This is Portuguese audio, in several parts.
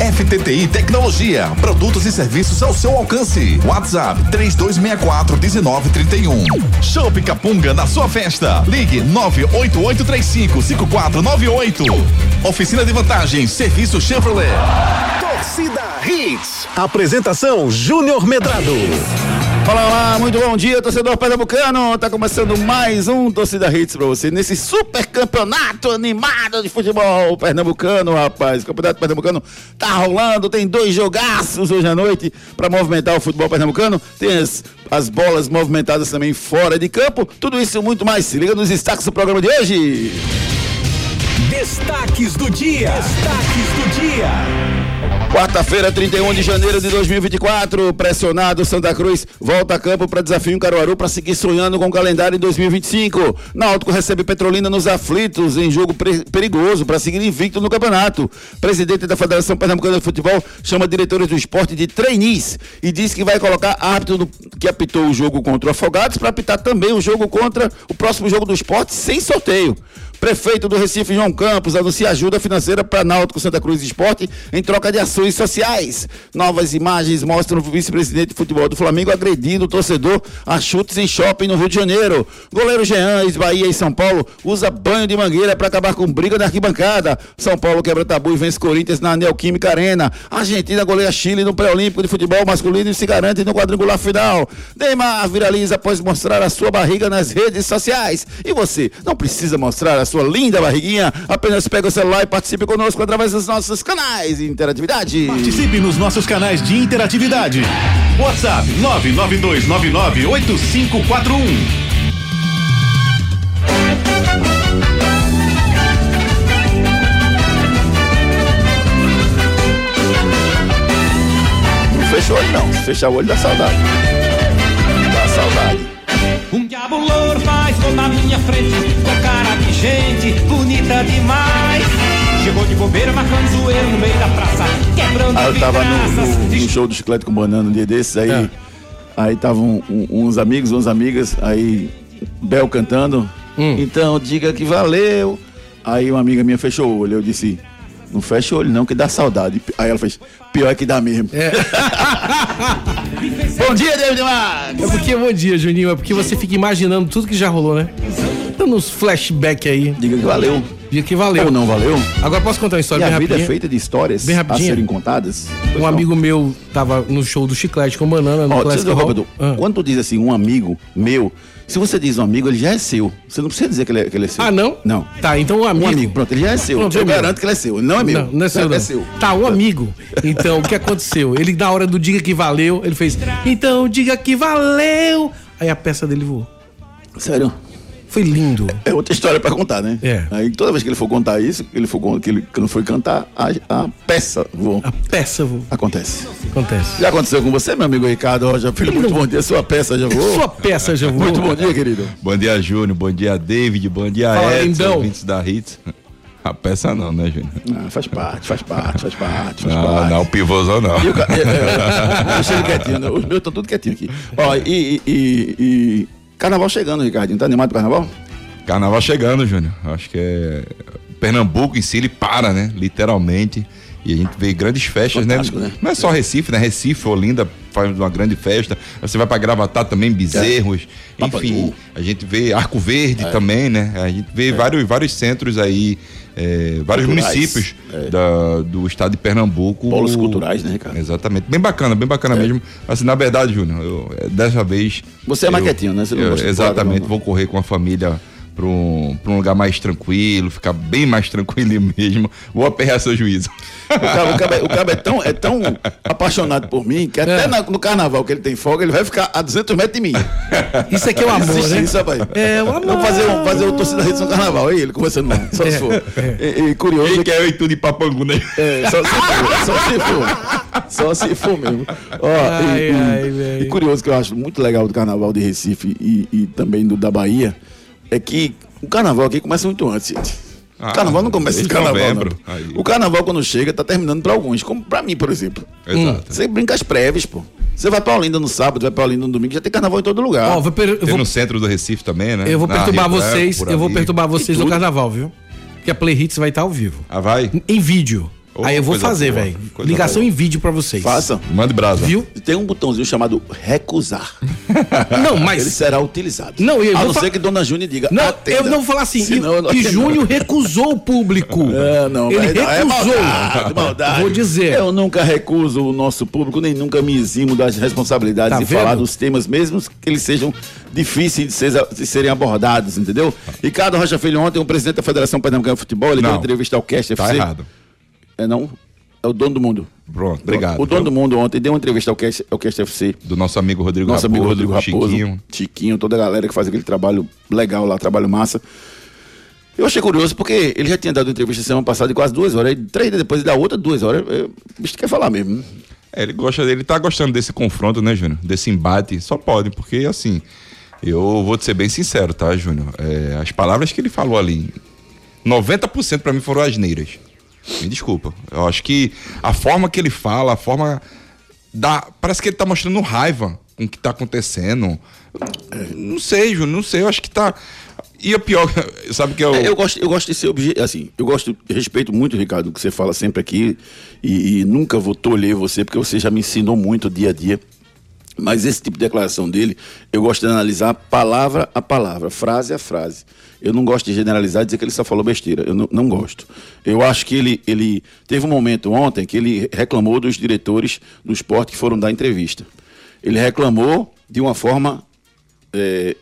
FTTI Tecnologia, produtos e serviços ao seu alcance. WhatsApp 3264 1931. Shopping Capunga na sua festa. Ligue 98835 5498. Oficina de vantagens, serviço Chevrolet. Torcida Hits. Apresentação Júnior Medrado. Fala lá, muito bom dia, torcedor pernambucano. Tá começando mais um Torcida Hits pra você nesse super campeonato animado de futebol pernambucano, rapaz. O campeonato pernambucano tá rolando, tem dois jogaços hoje à noite pra movimentar o futebol pernambucano. Tem as, as bolas movimentadas também fora de campo. Tudo isso e muito mais. Se liga nos destaques do programa de hoje. Destaques do dia. Destaques do dia. Quarta-feira, 31 de janeiro de 2024, pressionado Santa Cruz volta a campo para desafio em Caruaru para seguir sonhando com o calendário em 2025. Náutico recebe Petrolina nos aflitos em jogo perigoso para seguir invicto no campeonato. Presidente da Federação Pernambucana de Futebol chama diretores do esporte de trainees e diz que vai colocar árbitro que apitou o jogo contra o Afogados para apitar também o jogo contra o próximo jogo do esporte sem sorteio. Prefeito do Recife, João Campos, anuncia ajuda financeira para Náutico Santa Cruz Esporte em troca de ações sociais. Novas imagens mostram o vice-presidente de futebol do Flamengo agredindo o torcedor a chutes em shopping no Rio de Janeiro. Goleiro Jean, ex-Bahia e São Paulo, usa banho de mangueira para acabar com briga na arquibancada. São Paulo quebra tabu e vence Corinthians na Neoquímica Arena. Argentina goleia Chile no pré-olímpico de futebol masculino e se garante no quadrangular final. Neymar viraliza após mostrar a sua barriga nas redes sociais. E você, não precisa mostrar a sua linda barriguinha. Apenas pega o celular e participe conosco através dos nossos canais de interatividade. Participe nos nossos canais de interatividade. WhatsApp 992998541. Não fecha o olho não, se fechar o olho dá saudade. Dá saudade. Um diabo louro faz na minha frente, com cara gente bonita demais. Chegou de bobeira, marcando zoeiro no meio da praça, quebrando Ah, eu tava no, vidraças. no- no show do Chiclete com Banana um dia desses, aí, É. aí estavam um- uns amigos, umas amigas, aí Bel cantando. Hum. Então diga que valeu. Aí uma amiga minha fechou o olho, eu disse, não fecha o olho não, que dá saudade. Aí ela fez, pior é que dá mesmo. Bom dia, David Marques! É porque, bom dia, Juninho, é porque você fica imaginando tudo que já rolou, né? Uns flashback aí. Diga que valeu. Dia que valeu. Ou não valeu. Agora posso contar uma E história a bem vida é rapidinha? feita de histórias Bem a serem contadas. Pois Um não. amigo meu tava no show do Chiclete com banana no Ó, Classic eu dizer. Roberto, Ah. quando tu diz assim, um amigo meu, se você diz um amigo, ele já é seu. Você não precisa dizer que ele é, que ele é seu. Ah, não? Não. Tá, então um amigo. Um amigo, pronto, ele já é seu. Pronto, eu é meu. garanto que ele é seu. Ele não é meu. Não, não é seu, não. É seu. Tá, um amigo. Então, o que aconteceu? Ele, na hora do diga que valeu, ele fez, então diga que valeu. Aí a peça dele voou. Sério. Foi lindo. É outra história pra contar, né? É. Aí toda vez que ele for contar isso, que ele for que ele que não foi cantar, a, a peça voou. A peça voou. Acontece. Acontece. Já aconteceu com você, meu amigo Ricardo Rocha Filho? Muito bom dia. Sua peça já voou? Sua peça já voou. Muito bom dia, querido. Bom dia, Júnior. Bom dia, David. Bom dia, Fala, Edson, lindão. ouvintes da Hits. A peça não, né, Júnior? Ah, faz parte, faz parte, faz parte, faz Não, parte. não, o pivôzão não. E o ca- é, é, deixa ele quietinho, né? Os meus estão tudo quietinho aqui. Ó, e, e, e- e- Carnaval chegando, Ricardinho. Tá animado pro carnaval? Carnaval chegando, Júnior. Acho que é. Pernambuco em si, ele para, né? Literalmente. E a gente vê grandes festas, né? Né? Não é só Recife, né? Recife, Olinda faz uma grande festa. Você vai pra Gravatar também, Bezerros. É. Enfim, a gente vê Arco Verde É. também, né? A gente vê vários, vários centros aí, é, vários Culturais. municípios É. da- do estado de Pernambuco. Polos culturais, né, Ricardo? Exatamente. Bem bacana, bem bacana mesmo. Assim, na verdade, Júnior, eu, é, dessa vez. Você é eu- mais quietinho, né? Você não eu- gosta exatamente, vou correr com a família pra um, pra um lugar mais tranquilo, ficar bem mais tranquilo mesmo. Vou aperrear seu juízo. O cara, o cara é- o cara é, tão, é tão apaixonado por mim que até É. na- no carnaval que ele tem folga, ele vai ficar a 200 metros de mim. Isso aqui é o amor, Existe né? isso, rapaz. É, o amor. Vamos fazer, um- fazer o torcida rede no carnaval. Aí ele conversando, não, só se for. E, e curioso Ele é que. quer eu e tudo de papangu, né? É, só se for, só se for. Só se for mesmo. Ó, Ai, e, e- ai, velho. e curioso que eu acho muito legal do carnaval de Recife e, e também do da Bahia é que o carnaval aqui começa muito antes, gente. Ah, o carnaval não começa em carnaval. O carnaval, quando chega, tá terminando pra alguns, como pra mim, por exemplo. Exato. Você brinca as prévias, pô. Você vai pra Olinda no sábado, vai pra Olinda no domingo, já tem carnaval em todo lugar. Ó, vou per- Tem vou, no centro do Recife também, né? eu vou Na perturbar Rio Branco, vocês, eu vou perturbar vocês no carnaval, viu? Porque a Play Hits vai estar ao vivo. Ah, vai? Em vídeo. Ô, Aí eu vou fazer, velho. Ligação boa. em vídeo pra vocês. Faça. Mande brasa. Viu? Tem um botãozinho chamado recusar. Não, Ele mas. será utilizado. Não, eu a vou não fa- ser que Dona Júnia diga. Não, "Atenda". eu não vou falar assim. Senão não e, atendo. Júnior recusou o público. É, não, Ele mas não, é recusou. maldade, maldade. Vou dizer. Eu nunca recuso o nosso público, nem nunca me eximo das responsabilidades Tá de falar vendo? dos temas, mesmo que eles sejam difíceis de, ser- de serem abordados, entendeu? Ricardo Rocha Filho, ontem, o presidente da Federação Pernambucana de Futebol, ele deu Não. uma entrevista ao Cast Tá FC. errado. É não? É o dono do mundo. Pronto, obrigado. O dono do mundo ontem deu uma entrevista ao Cast, ao Cast FC. Do nosso amigo Rodrigo Nosso amigo Raposo, Rodrigo Raposo, Chiquinho. Chiquinho. toda a galera que faz aquele trabalho legal lá, trabalho massa. Eu achei curioso porque ele já tinha dado entrevista semana passada de quase duas horas, aí três dias depois ele dá outra duas horas. O bicho quer falar mesmo. né? É, ele gosta dele, tá gostando desse confronto, né, Júnior? Desse embate. Só pode, porque assim, eu vou te ser bem sincero, tá, Júnior? É, as palavras que ele falou ali, 90% pra mim foram asneiras. Me desculpa. Eu acho que a forma que ele fala, a forma. Da, parece que ele tá mostrando raiva com o que tá acontecendo. Não sei, Júnior, não sei. Eu acho que tá. E o pior, sabe que eu. É, eu gosto, eu gosto de ser obje... assim, eu gosto, respeito muito, Ricardo, o que você fala sempre aqui e, e nunca vou tolher você, porque você já me ensinou muito dia a dia. Mas esse tipo de declaração dele, eu gosto de analisar palavra a palavra, frase a frase. Eu não gosto de generalizar e dizer que ele só falou besteira. Eu não, não gosto. Eu acho que ele, ele teve um momento ontem que ele reclamou dos diretores do esporte que foram dar entrevista. Ele reclamou de uma forma é,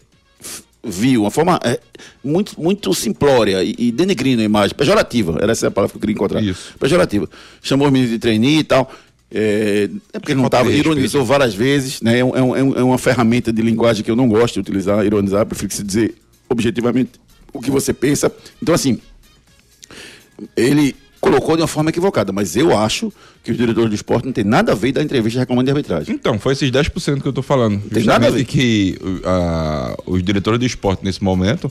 vil, uma forma é, muito, muito simplória e, e denegrindo a imagem, pejorativa, era essa a palavra que eu queria encontrar. Isso. Pejorativa. Chamou o menino de trainee e tal. É, é porque ele não estava, ironizou várias vezes, né? É, um- é um- é um- é uma ferramenta de linguagem que eu não gosto de utilizar, ironizar, prefiro se dizer objetivamente o que você pensa. Então, assim, ele colocou de uma forma equivocada, mas eu acho que os diretores do esporte não tem nada a ver da entrevista reclamando de arbitragem. Então, foi esses 10% que eu tô falando. Tem nada a ver. Que uh, os diretores do esporte nesse momento,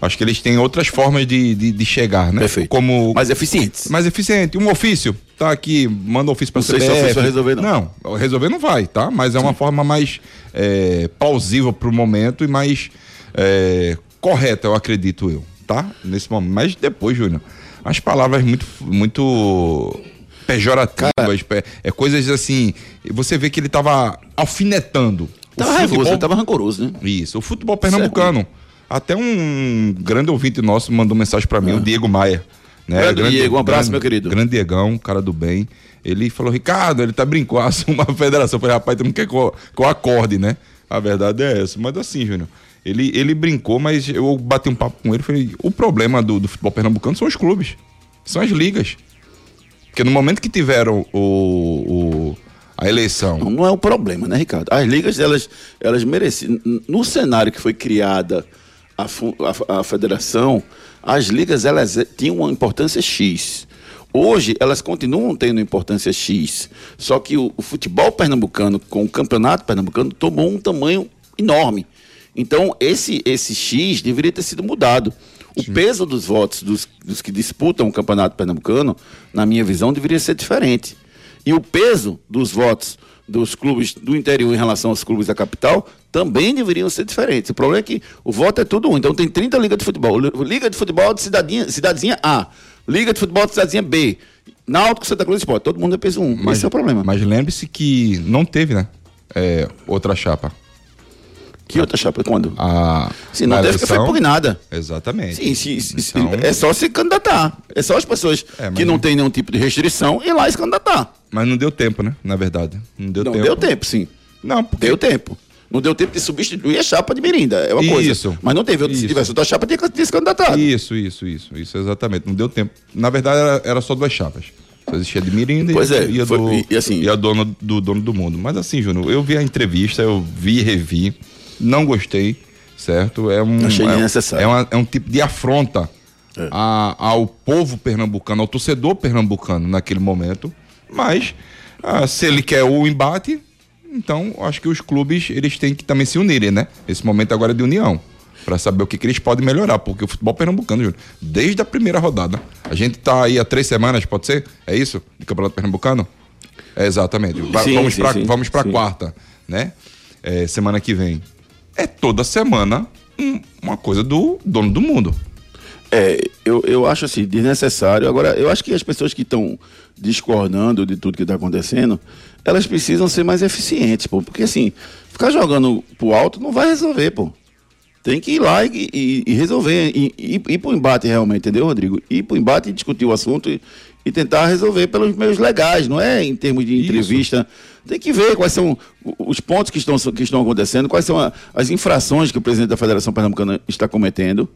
acho que eles têm outras formas de, de, de chegar, né? Perfeito. Como Mas eficientes. mais eficiente. Um ofício, tá aqui, manda um ofício pra Não sei se o ofício vai resolver, não. Não, resolver não vai, tá? Mas é uma forma mais é, plausível pro momento e mais é, correta, eu acredito eu, tá? Nesse momento. Mas depois, Júnior, as palavras muito, muito pejorativas, pe- é coisas assim, você vê que ele tava alfinetando. Tava futebol- ele tava rancoroso, né? isso, o futebol pernambucano. Até um grande ouvinte nosso mandou mensagem pra mim, o Diego Maia. Né? Grande Diego, um abraço, meu querido. Grande Diegão, cara do bem. Ele falou, Ricardo, ele tá brincando, assuma a federação. Eu falei, rapaz, tu não quer que eu, que eu acorde, né? A verdade é essa. Mas assim, Júnior, ele, ele brincou, mas eu bati um papo com ele falei, o problema do, do futebol pernambucano são os clubes, são as ligas. Porque no momento que tiveram o, o- a eleição Não, não é o problema, né, Ricardo? As ligas, elas, elas mereciam. No cenário que foi criada a, a- a federação, as ligas elas tinham uma importância X. Hoje, elas continuam tendo importância X. Só que o, o futebol pernambucano, com o campeonato pernambucano, tomou um tamanho enorme. Então, esse, esse X deveria ter sido mudado. O peso dos votos dos, dos que disputam o campeonato pernambucano, na minha visão, deveria ser diferente. E o peso dos votos dos clubes do interior em relação aos clubes da capital também deveriam ser diferentes. O problema é que o voto é tudo um. Então tem 30 ligas de futebol. Liga de futebol de cidadinha, cidadezinha A. Liga de futebol de cidadezinha B. Náutico, Santa Cruz Esporte. Todo mundo é peso um. Esse é o problema. Mas lembre-se que não teve, né? É, outra chapa. Que outra chapa? Quando? A, Se não teve, porque foi eleição- impugnada. Exatamente. Sim, se- se- Então- é só se candidatar. É só as pessoas É, que não têm nenhum tipo de restrição ir lá e se candidatar. Mas não deu tempo, né? Na verdade. Não deu não tempo. deu tempo, sim. Não, porque Deu tempo. Não deu tempo de substituir a chapa de Mirinda, é uma coisa. Isso. Mas não teve. Se Isso. tivesse outra chapa, tinha tinha se candidatado. Isso, isso, isso, isso, exatamente. Não deu tempo. Na verdade, era, era só duas chapas. Só existia de Mirinda Pois e, é, e, a foi- do, e assim- e a dona do dono do mundo. Mas assim, Júnior, eu vi a entrevista, eu vi e revi, não gostei, certo? É um, Achei é, um- desnecessário. é, uma- é um tipo de afronta É. a- ao povo pernambucano, ao torcedor pernambucano naquele momento. Mas, ah, se ele quer o embate, então acho que os clubes eles têm que também se unirem, né? Esse momento agora é de união. Pra saber o que, que eles podem melhorar, porque o futebol pernambucano, Júnior, desde a primeira rodada, a gente tá aí há três semanas, pode ser? É isso? De Campeonato Pernambucano? É, exatamente. Sim, vamos sim, vamos sim. quarta, né? É, semana que vem. É toda semana um- uma coisa do dono do mundo. É, eu, eu acho assim, desnecessário. Agora, eu acho que as pessoas que estão discordando de tudo que está acontecendo, elas precisam ser mais eficientes, pô. Porque assim, ficar jogando pro alto não vai resolver, pô. Tem que ir lá e, e- e resolver, e, e, ir pro embate realmente, entendeu, Rodrigo? Ir pro embate e discutir o assunto e, e tentar resolver pelos meios legais, não é em termos de Isso. entrevista. Tem que ver quais são o- os pontos que estão, que estão acontecendo, quais são a- as infrações que o presidente da Federação Pernambucana está cometendo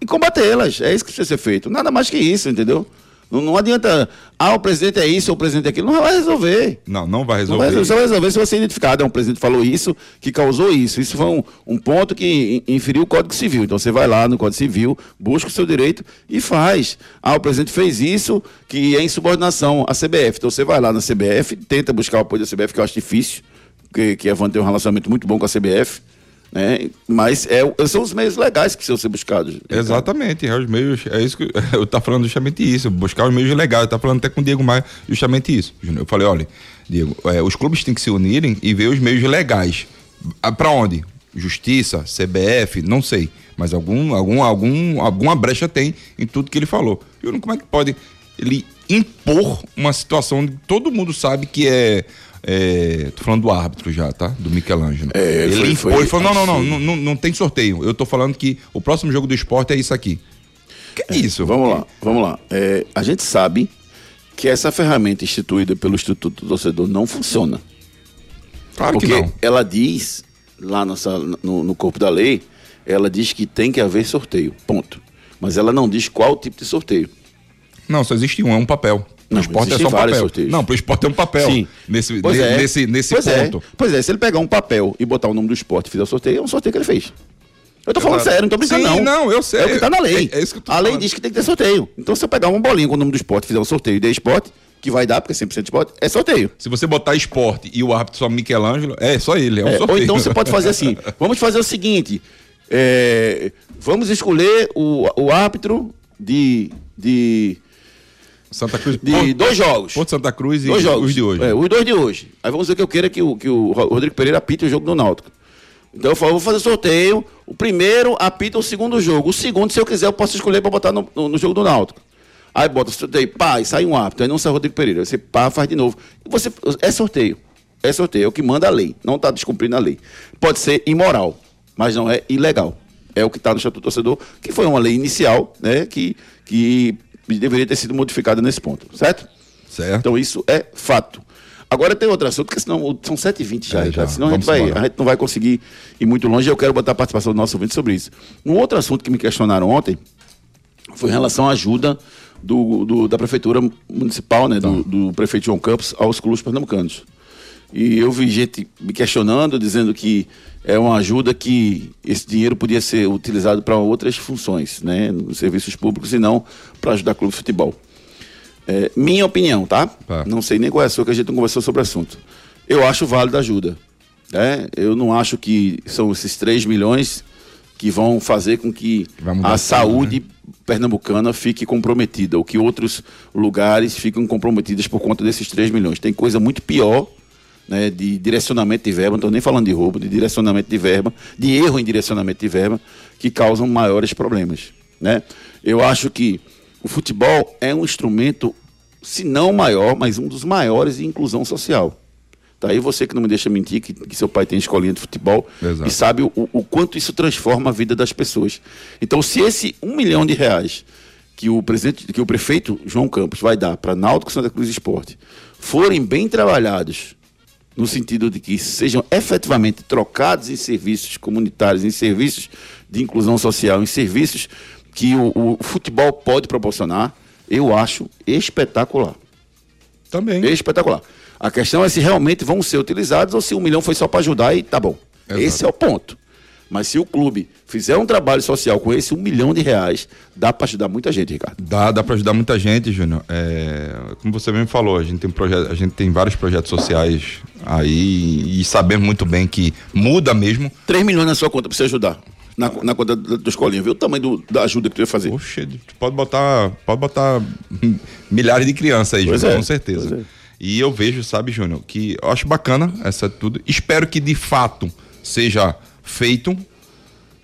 e combatê-las. É isso que precisa ser feito. Nada mais que isso, entendeu? Não, não adianta, ah, o presidente é isso, ou o presidente é aquilo. Não vai resolver. Não, não vai Não resolver. vai resolver. Só vai resolver se você identificar, ah, um presidente falou isso, que causou isso. Isso foi um, um ponto que in- inferiu o Código Civil. Então você vai lá no Código Civil, busca o seu direito e faz. Ah, o presidente fez isso, que é insubordinação à CBF. Então você vai lá na CBF, tenta buscar o apoio da CBF, que eu acho difícil, porque que a Van tem um relacionamento muito bom com a CBF. Né? Mas é, são os meios legais que precisam ser buscados. Exatamente, é os meios, é isso que eu tá falando justamente isso, buscar os meios legais, eu tá falando até com o Diego Maia justamente isso. Eu falei, olha, Diego, é, os clubes têm que se unirem e ver os meios legais. Pra onde? Justiça, CBF, não sei, mas algum, algum, algum, alguma brecha tem em tudo que ele falou. Eu não, como é que pode ele impor uma situação onde todo mundo sabe que é é, tô falando do árbitro já, tá? Do Michelangelo. É, ele foi- impôs, foi falou, não, não, não, não, não tem sorteio. Eu tô falando que o próximo jogo do esporte é isso aqui. Que é isso? Vamos lá, vamos lá. É, a gente sabe que essa ferramenta instituída pelo Instituto do Torcedor não funciona. Claro porque que não. ela diz, lá nossa, no, no corpo da lei, ela diz que tem que haver sorteio, ponto. Mas ela não diz qual tipo de sorteio. Não, só existe um, é um papel. Não, esporte é só um papel. sorteios. Não, pro esporte é um papel. Nesse, Pois ne- é. nesse, nesse pois ponto. É. Pois é, se ele pegar um papel e botar o nome do esporte e fizer o sorteio, é um sorteio que ele fez. Eu tô falando sério, não tô brincando Sim, não. não, eu sei. É o que tá na lei. É- é isso que eu tô a lei falando. diz que tem que ter sorteio. Então se eu pegar uma bolinha com o nome do esporte e fizer um sorteio de esporte, que vai dar, porque é 100% esporte, é sorteio. Se você botar esporte e o árbitro só Michelangelo, é só ele, é um É, sorteio. ou então você pode fazer assim: vamos fazer o seguinte: é, vamos escolher o, o árbitro de, de, Santa Cruz. de dois jogos. Porto Santa Cruz e dois jogos. os de hoje. É, os dois de hoje. Aí vamos dizer que eu queira que o, que o Rodrigo Pereira apite o jogo do Náutico. Então eu falo, vou fazer sorteio. O primeiro apita o segundo jogo. O segundo, se eu quiser, eu posso escolher para botar no, no- no jogo do Náutico. Aí bota sorteio, pá, e sai um árbitro. Aí não sai o Rodrigo Pereira. Aí Você pá, faz de novo. Você, é sorteio. É sorteio. É o que manda a lei. Não está descumprindo a lei. Pode ser imoral, mas não é ilegal. É o que está no Estatuto do Torcedor, que foi uma lei inicial, né? Que, que deveria ter sido modificada nesse ponto, certo? Certo. Então isso é fato. Agora tem outro assunto, porque senão são 7h20 já, É, já. senão a gente, vai, embora. a gente não vai conseguir ir muito longe. Eu quero botar a participação do nosso ouvinte sobre isso. Um outro assunto que me questionaram ontem foi em relação à ajuda do, do- da prefeitura municipal, né, Tá. do, do prefeito João Campos aos clubes pernambucanos. E eu vi gente me questionando, dizendo que é uma ajuda que esse dinheiro podia ser utilizado para outras funções, né, nos serviços públicos e não para ajudar clube de futebol. É, minha opinião, tá? Tá. Não sei nem qual é a sua, que a gente não conversou sobre o assunto. Eu acho válido a ajuda. Né? Eu não acho que são esses 3 milhões que vão fazer com que a saúde pernambucana fique comprometida, ou que outros lugares fiquem comprometidos por conta desses 3 milhões. Tem coisa muito pior né, de direcionamento de verba, não estou nem falando de roubo, de direcionamento de verba, de erro em direcionamento de verba, que causam maiores problemas. Né? Eu acho que o futebol é um instrumento, se não maior, mas um dos maiores de inclusão social. Tá aí você que não me deixa mentir, que, que seu pai tem escolinha de futebol Exato. e sabe o, o quanto isso transforma a vida das pessoas. Então, se esse um milhão de reais que o presidente, que o prefeito João Campos vai dar para Náutico Santa Cruz Esporte forem bem trabalhados no sentido de que sejam efetivamente trocados em serviços comunitários, em serviços de inclusão social, em serviços que o, o futebol pode proporcionar, eu acho espetacular. Também. Espetacular. A questão é se realmente vão ser utilizados ou se um milhão foi só para ajudar e tá bom. Exato. Esse é o ponto. Mas se o clube fizer um trabalho social com esse um milhão de reais, dá para ajudar muita gente, Ricardo. Dá, dá para ajudar muita gente, Júnior. É, como você mesmo falou, a gente tem projeto, a gente tem vários projetos sociais aí e sabemos muito bem que muda mesmo. 3 milhões na sua conta para você ajudar. Na, na conta do, do escolinha, viu o tamanho do- da ajuda que tu ia fazer. Poxa, pode botar, pode botar milhares de crianças aí, Júnior, é, com certeza. é. E eu vejo, sabe, Júnior, que eu acho bacana essa tudo. Espero que de fato seja feito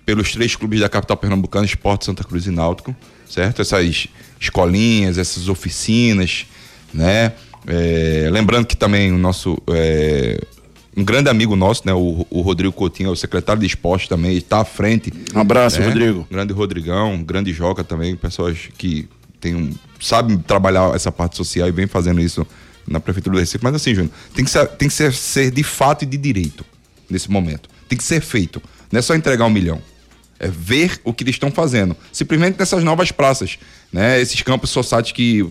pelos três clubes da capital pernambucana, Esporte, Santa Cruz e Náutico, certo? Essas escolinhas, essas oficinas, né? É, lembrando que também o nosso é, um grande amigo nosso, né? O, o Rodrigo Coutinho, é o secretário de esporte também, está à frente. Um abraço, né? Rodrigo. Grande Rodrigão, grande Joca também, pessoas que tem um, sabem trabalhar essa parte social e vem fazendo isso na Prefeitura do Recife. Mas assim, Júnior, tem que, ser, tem que ser, ser de fato e de direito nesse momento. Tem que ser feito. Não é só entregar um milhão. É ver o que eles estão fazendo. Simplesmente nessas novas praças, né? Esses campos society que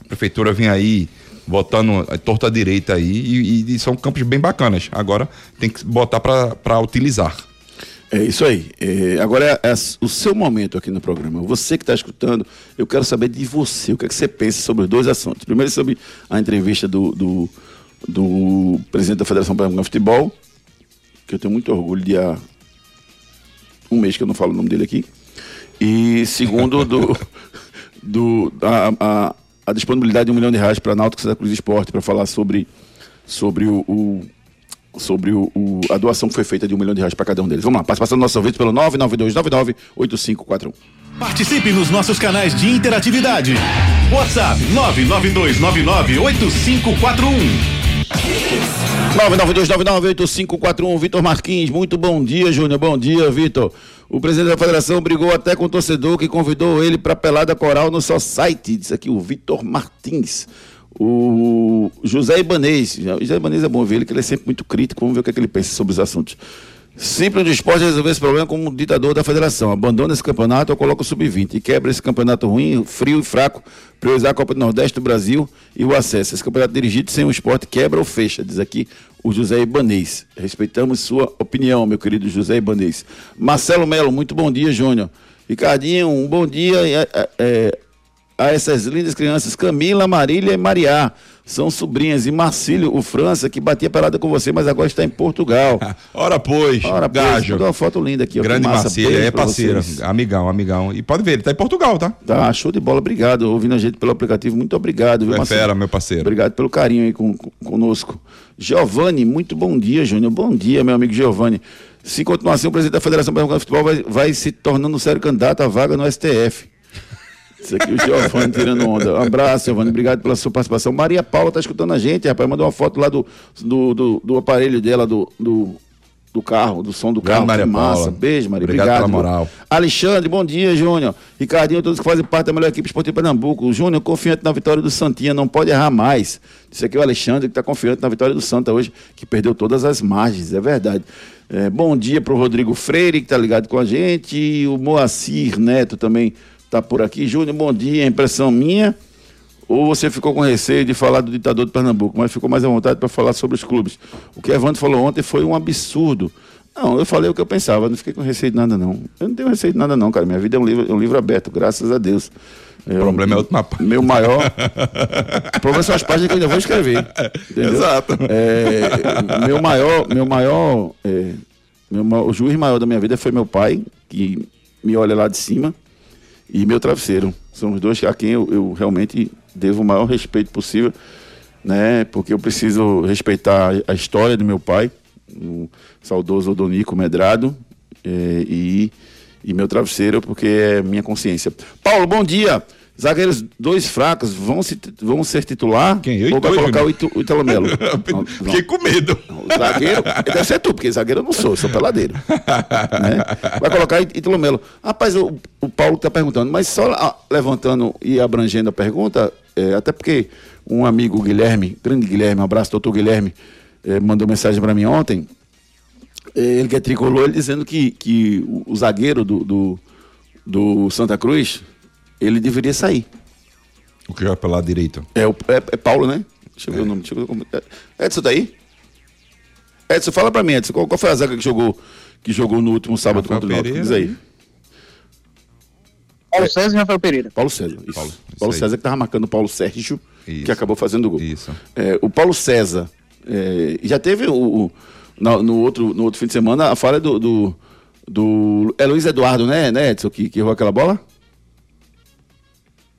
a prefeitura vem aí botando a torta direita aí e, e são campos bem bacanas. Agora tem que botar para utilizar. É isso aí. É, agora é, é o seu momento aqui no programa. Você que está escutando, eu quero saber de você. O que, é que você pensa sobre os dois assuntos? Primeiro, sobre a entrevista do, do, do presidente da Federação Pernambucana de Futebol, que eu tenho muito orgulho de há um mês que eu não falo o nome dele aqui. E segundo, do, do, a, a, a disponibilidade de um milhão de reais para a Náutico Santa Cruz Esporte para falar sobre, sobre o- o sobre o, o- a doação que foi feita de um milhão de reais para cada um deles. Vamos lá, participação do nosso ouvinte pelo 992998541. Participe nos nossos canais de interatividade. WhatsApp 992998541. 992998541, Vitor Marquins, muito bom dia, Júnior, bom dia, Vitor. O presidente da federação brigou até com o torcedor que convidou ele para pelada coral no só site, disse aqui o Vitor Martins. O José Ibanês, o José Ibanês é bom ver ele, que ele é sempre muito crítico, vamos ver o que, é que ele pensa sobre os assuntos. Simples do esporte resolver esse problema como ditador da federação. Abandona esse campeonato ou coloca o sub-20 e quebra esse campeonato ruim, frio e fraco, priorizar a Copa do Nordeste do Brasil e o acesso. Esse campeonato dirigido sem o esporte quebra ou fecha, diz aqui o José Ibanês. Respeitamos sua opinião, meu querido José Ibanês. Marcelo Melo, muito bom dia, Júnior. Ricardinho, um bom dia é, é, é, a essas lindas crianças, Camila, Marília e Mariá. São sobrinhas. E Marcílio, o França, que batia pelada com você, mas agora está em Portugal. Ora, pois, Ora, pô, gajo. mandou uma foto linda aqui. ó, Grande Beijo é parceiro, vocês. amigão, amigão. E pode ver, ele tá em Portugal, tá? Tá, show de bola. Obrigado. Ouvindo a gente pelo aplicativo. Muito obrigado. viu, é fera, meu parceiro. Obrigado pelo carinho aí com, com- conosco. Giovanni, muito bom dia, Júnior. Bom dia, meu amigo Giovanni. Se continuar assim, o presidente da Federação Pernambucana de Futebol vai, vai se tornando um sério candidato à vaga no STF. Isso aqui o Giovanni tirando onda. Um abraço, Giovanni. Obrigado pela sua participação. Maria Paula tá escutando a gente, rapaz. Mandou uma foto lá do, do, do, do aparelho dela, do, do, do carro, do som do Grande carro. Maria que massa. Paula. Beijo, Maria. Obrigado Obrigado. pela moral. Alexandre, bom dia, Júnior. Ricardinho, todos que fazem parte da melhor equipe esportiva de Pernambuco. Júnior, confiante na vitória do Santinha, não pode errar mais. Isso aqui é o Alexandre, que está confiante na vitória do Santa hoje, que perdeu todas as margens, é verdade. É, bom dia para o Rodrigo Freire, que está ligado com a gente. E o Moacir Neto também está por aqui. Júnior, bom dia. Impressão minha. Ou você ficou com receio de falar do ditador de Pernambuco, mas ficou mais à vontade para falar sobre os clubes. O que Evandro falou ontem foi um absurdo. Não, eu falei o que eu pensava, não fiquei com receio de nada, não. Eu não tenho receio de nada, não, cara. Minha vida é um livro, é um livro aberto, graças a Deus. O problema é outro mapa. Meu maior. o problema são as páginas que eu ainda vou escrever. entendeu? Exato. É, meu maior, meu maior, é, meu maior- o juiz maior da minha vida foi meu pai, que me olha lá de cima, e meu travesseiro. São os dois a quem eu, eu realmente devo o maior respeito possível, né? Porque eu preciso respeitar a história do meu pai, o saudoso Odonico Medrado, é, e, e meu travesseiro, porque é minha consciência. Paulo, bom dia! Zagueiros dois fracos vão, se, vão ser titular? Quem? Eu Ou vai colocar o? Itu, o Italo Melo? Não, não. Fiquei com medo. O zagueiro, deve ser tu, porque zagueiro eu não sou, eu sou peladeiro. né? Vai colocar It- Ítalo Melo. Rapaz, o, o Paulo está perguntando, mas só ah, levantando e abrangendo a pergunta, é, até porque um amigo Guilherme, grande Guilherme, um abraço, doutor Guilherme, eh, mandou mensagem para mim ontem. Eh, ele que é tricolor, ele dizendo que, que o, o zagueiro do, do, do Santa Cruz, ele deveria sair. O que vai pelo lado direito? É, o, é, é Paulo, né? Deixa eu ver o nome. Deixa eu ver é- Edson tá aí? Edson, fala pra mim, Edson, qual, qual foi a zaga que jogou, que jogou no último sábado Rafael contra o Náutico? Diz aí. Paulo César e Rafael Pereira. Paulo César. Isso. Paulo, Paulo, isso aí. César que tava marcando o Paulo Sérgio, Isso. que acabou fazendo o gol. Isso. É, o Paulo César, é, já teve o, o- na- no, outro, no outro fim de semana a falha do. do, do- é Luiz Eduardo, né, né Edson, que, que errou aquela bola?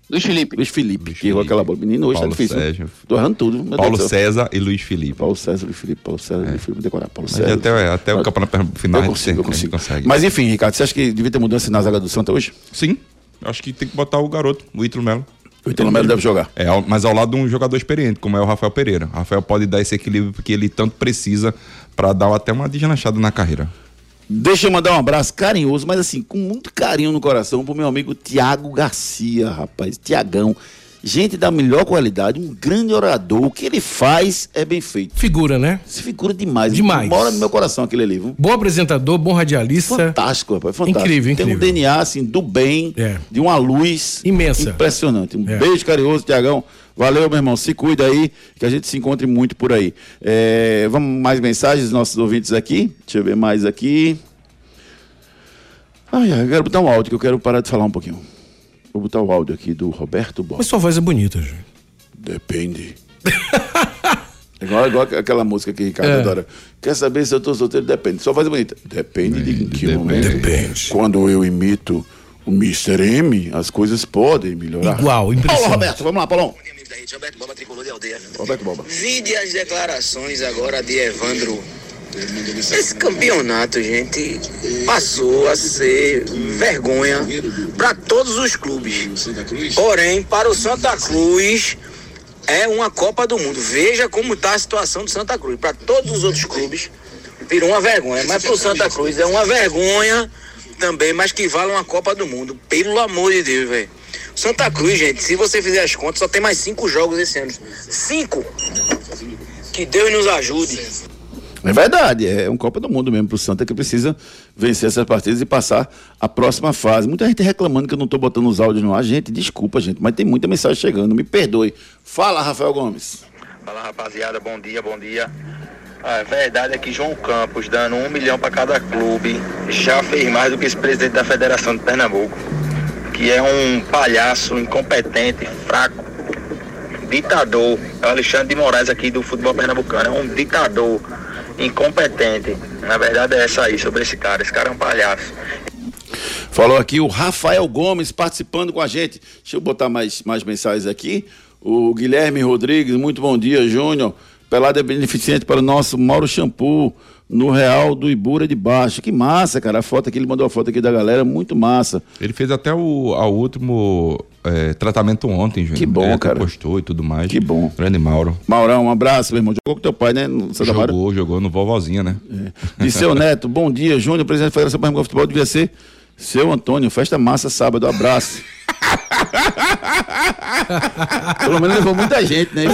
Luiz Felipe. Luiz Felipe, Luiz que errou Felipe. aquela bola. Menino, hoje Paulo tá difícil. né? Sérgio. Tô errando tudo. Paulo. César e Luiz Felipe. Paulo César, Luiz Felipe, Paulo César, Luiz Felipe, decorar. Paulo Mas César. até, até o campeonato final Eu a gente consigo, eu consigo. consegue. Mas enfim, Ricardo, você acha que devia ter mudança na zaga do Santa hoje? Sim, acho que tem que botar o garoto, o Ítalo Melo. O Ítalo Melo deve jogar. É, mas ao lado de um jogador experiente, como é o Rafael Pereira. O Rafael pode dar esse equilíbrio que ele tanto precisa para dar até uma deslanchada na carreira. Deixa eu mandar um abraço carinhoso, mas assim, com muito carinho no coração, pro meu amigo Tiago Garcia, rapaz. Tiagão. Gente da melhor qualidade, um grande orador. O que ele faz é bem feito. Figura, né? Se figura demais. Demais. Mora no meu coração aquele ali, viu? Bom apresentador, bom radialista. Fantástico, rapaz. Fantástico. Incrível, Tem um incrível. DNA, assim, do bem, É. de uma luz Imensa. impressionante. Um É. beijo carinhoso, Tiagão. Valeu, meu irmão. Se cuida aí, que a gente se encontre muito por aí. É, vamos mais mensagens dos nossos ouvintes aqui. Deixa eu ver mais aqui. Ai, ai, eu quero botar um áudio que eu quero parar de falar um pouquinho. Vou botar o áudio aqui do Roberto Bob. Mas sua voz é bonita, Júnior. Depende. igual, igual aquela música que Ricardo É. adora. Quer saber se eu tô solteiro? Depende. Sua voz é bonita. Depende de em que momento. Depende. Quando eu imito o Mr. M, as coisas podem melhorar. Igual, Paulo impressionante. Roberto, vamos lá, Paulão. Rede, Roberto Boba, tricolor de aldeia. Roberto Boba. Vide as declarações agora de Evandro. Esse campeonato, gente, passou a ser vergonha para todos os clubes. Porém, para o Santa Cruz, é uma Copa do Mundo. Veja como está a situação do Santa Cruz. Para todos os outros clubes, virou uma vergonha. Mas para o Santa Cruz é uma vergonha também, mas que vale uma Copa do Mundo. Pelo amor de Deus, velho. Santa Cruz, gente, se você fizer as contas, só tem mais cinco jogos esse ano. Cinco! Que Deus nos ajude. É verdade, é um Copa do Mundo mesmo pro Santa que precisa vencer essas partidas e passar a próxima fase. Muita gente reclamando que eu não tô botando os áudios no ar. Gente, desculpa, gente, mas tem muita mensagem chegando. Me perdoe. Fala, Rafael Gomes. Fala rapaziada, bom dia, bom dia. A verdade é que João Campos, dando um milhão para cada clube, já fez mais do que esse presidente da Federação de Pernambuco, que é um palhaço incompetente, fraco, ditador. É o Alexandre de Moraes aqui do futebol pernambucano, é um ditador incompetente. Na verdade é essa aí, sobre esse cara. Esse cara é um palhaço. Falou aqui o Rafael Gomes participando com a gente. Deixa eu botar mais, mais mensagens aqui. O Guilherme Rodrigues, muito bom dia, Júnior. Pelada é beneficente para o nosso Mauro Shampoo, no Real do Ibura de Baixo. Que massa, cara. A foto aqui, ele mandou a foto aqui da galera, muito massa. Ele fez até o a último é, tratamento ontem, Júnior. Que bom, Ele cara. postou e tudo mais. Que bom. Grande Mauro. Maurão, um abraço, meu irmão. Jogou com teu pai, né? No Santa Mara? Jogou, jogou no Vovozinha, né? De seu neto, bom dia, Júnior, presidente da Federação Pernambucana de Futebol, devia ser seu Antônio, festa massa sábado, abraço. Pelo menos levou muita gente, né? Fez,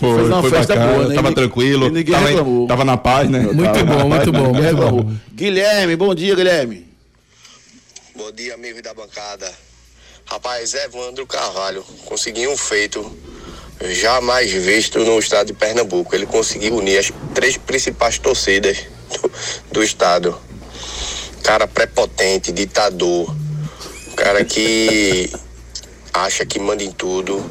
Foi, fez uma foi festa bacana, boa, né? Tava E- tranquilo, e ninguém tava, reclamou. tava na paz, né? Muito Tava, bom, muito bom, ninguém muito reclamou. bom. Guilherme, bom dia, Guilherme. Bom dia, amigos da bancada. Rapaz, Evandro Carvalho conseguiu um feito jamais visto no estado de Pernambuco. Ele conseguiu unir as três principais torcidas do, do estado. Cara prepotente, ditador, cara que acha que manda em tudo.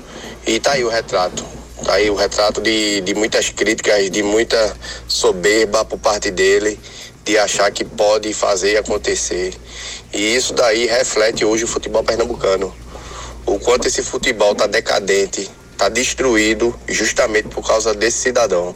E tá aí o retrato. Tá aí o retrato de, de muitas críticas, de muita soberba por parte dele, de achar que pode fazer acontecer. E isso daí reflete hoje o futebol pernambucano. O quanto esse futebol tá decadente, tá destruído justamente por causa desse cidadão.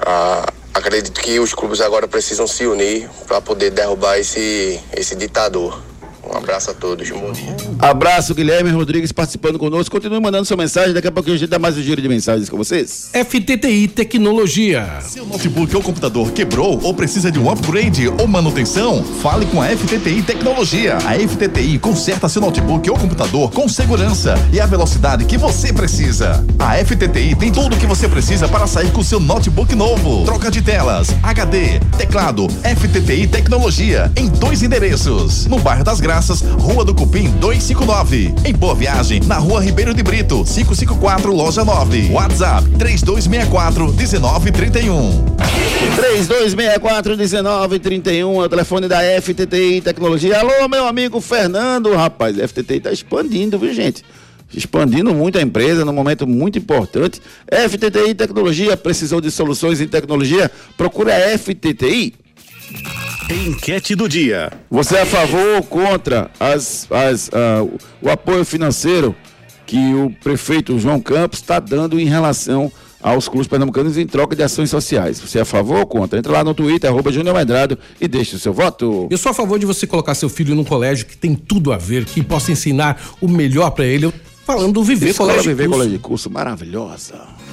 Ah, acredito que os clubes agora precisam se unir para poder derrubar esse, esse ditador. Um Um abraço a todos, bom dia. Abraço, Guilherme Rodrigues participando conosco. Continue mandando sua mensagem. Daqui a pouco a gente dá mais um giro de mensagens com vocês. FTTI Tecnologia. Seu notebook ou computador quebrou ou precisa de um upgrade ou manutenção? Fale com a FTTI Tecnologia. A FTTI conserta seu notebook ou computador com segurança e a velocidade que você precisa. A FTTI tem tudo o que você precisa para sair com seu notebook novo. Troca de telas, HD, teclado, FTTI Tecnologia em dois endereços. No bairro das Graças, Rua do Cupim 259. Em Boa Viagem, na Rua Ribeiro de Brito, 554, loja 9. WhatsApp 3264 1931. 3264-1931 é o telefone da FTTI Tecnologia. Alô, meu amigo Fernando, rapaz, a FTTI está expandindo, viu, gente? Expandindo muito a empresa num momento muito importante. FTTI Tecnologia, precisou de soluções em tecnologia? Procure a FTTI. Enquete do dia. Você é a favor ou contra as, as, ah, o apoio financeiro que o prefeito João Campos está dando em relação aos clubes pernambucanos em troca de ações sociais? Você é a favor ou contra? Entra lá no Twitter, arroba Júnior Medrado e deixe o seu voto. Eu sou a favor de você colocar seu filho num colégio que tem tudo a ver, que possa ensinar o melhor para ele. Eu- Falando do Viver Escola Colégio Viver Curso. Colégio de Curso, maravilhosa.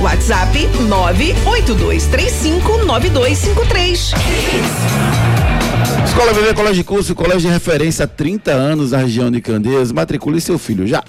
WhatsApp 982359253. Escola Viver Colégio de Curso, colégio de referência há 30 anos na região de Candeias. Matricule seu filho já.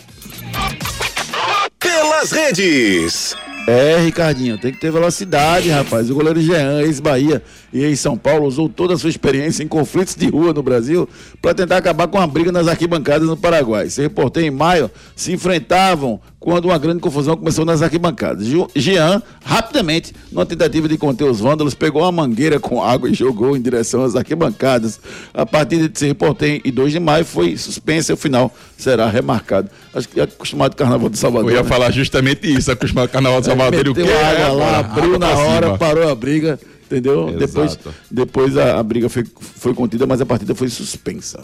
Pelas redes. É, Ricardinho, tem que ter velocidade, rapaz. O goleiro Jean, ex-Bahia e ex-São Paulo, usou toda a sua experiência em conflitos de rua no Brasil para tentar acabar com a briga nas arquibancadas no Paraguai. Se reportei em maio, se enfrentavam quando uma grande confusão começou nas arquibancadas. Jean, rapidamente, numa tentativa de conter os vândalos, pegou uma mangueira com água e jogou em direção às arquibancadas. A partir de se reportei em 2 de maio foi suspensa e o final será remarcado. Acho que é acostumado com o Carnaval de Salvador. Eu ia né? falar justamente isso, acostumado com o Carnaval de Salvador. e o Meteu quê? água É, lá, abriu na hora, cima. parou a briga, entendeu? Exato. Depois, depois a, a briga foi, foi contida, mas a partida foi suspensa.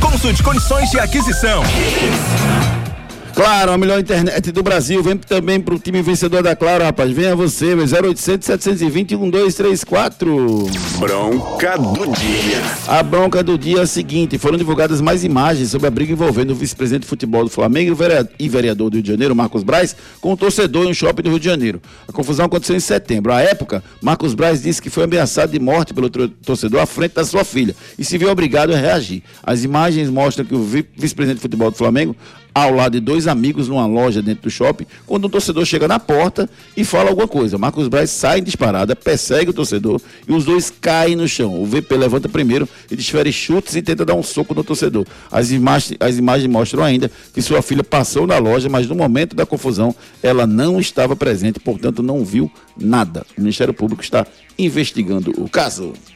Consulte condições de aquisição. Claro, a melhor internet do Brasil. Vem também pro time vencedor da Claro, rapaz. Venha você, 0800 720 1234. Bronca do dia. A bronca do dia é a seguinte: foram divulgadas mais imagens sobre a briga envolvendo o vice-presidente de futebol do Flamengo e vereador- do Rio de Janeiro, Marcos Braz, com um torcedor em um shopping do Rio de Janeiro. A confusão aconteceu em setembro. À época, Marcos Braz disse que foi ameaçado de morte pelo torcedor à frente da sua filha e se viu obrigado a reagir. As imagens mostram que o vi- vice-presidente de futebol do Flamengo ao lado de dois amigos numa loja dentro do shopping, quando um torcedor chega na porta e fala alguma coisa. Marcos Braz sai disparada, persegue o torcedor e os dois caem no chão. O VP levanta primeiro e desfere chutes e tenta dar um soco no torcedor. As, imagens, as imagens mostram ainda que sua filha passou na loja, mas no momento da confusão ela não estava presente, portanto não viu nada. O Ministério Público está investigando o caso.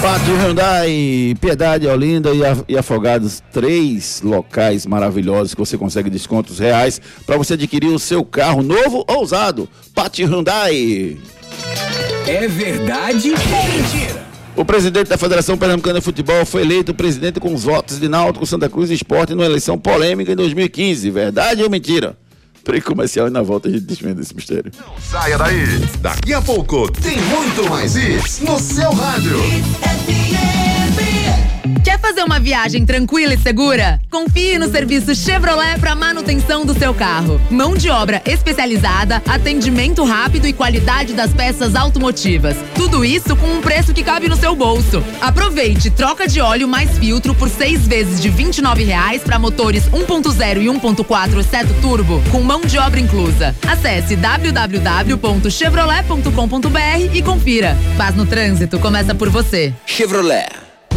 Pátio Hyundai, Piedade, Olinda e, Afogados, três locais maravilhosos que você consegue descontos reais para você adquirir o seu carro novo ou usado. Pátio Hyundai. É verdade ou mentira? O presidente da Federação Pernambucana de Futebol foi eleito presidente com os votos de Náutico, Santa Cruz e Esporte numa eleição polêmica em 2015. Verdade ou mentira? Break comercial e na volta a gente desvenda esse mistério. Saia daí. Daqui a pouco tem muito mais isso no seu rádio. Fazer uma viagem tranquila e segura? Confie no serviço Chevrolet para manutenção do seu carro. Mão de obra especializada, atendimento rápido e qualidade das peças automotivas. Tudo isso com um preço que cabe no seu bolso. Aproveite troca de óleo mais filtro por seis vezes de 29 reais para motores 1.0 e 1.4 seto turbo, com mão de obra inclusa. Acesse www.chevrolet.com.br e confira. Paz no trânsito começa por você. Chevrolet.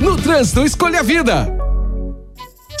No trânsito, escolha a vida.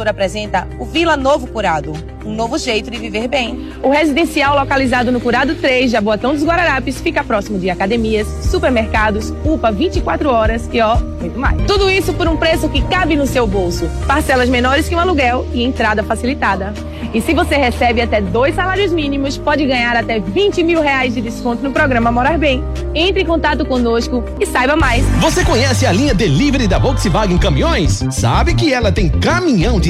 Construtora apresenta o Vila Novo Curado, um novo jeito de viver bem. O residencial localizado no Curado 3, Jaboatão dos Guararapes, fica próximo de academias, supermercados, UPA 24 horas e ó, muito mais. Tudo isso por um preço que cabe no seu bolso. Parcelas menores que um aluguel e entrada facilitada. E se você recebe até dois salários mínimos, pode ganhar até 20 mil reais de desconto no programa Morar Bem. Entre em contato conosco e saiba mais. Você conhece a linha Delivery da Volkswagen Caminhões? Sabe que ela tem caminhão de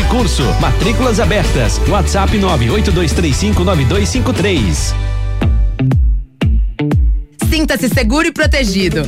e Curso. Matrículas abertas. WhatsApp 982359253. Sinta-se seguro e protegido.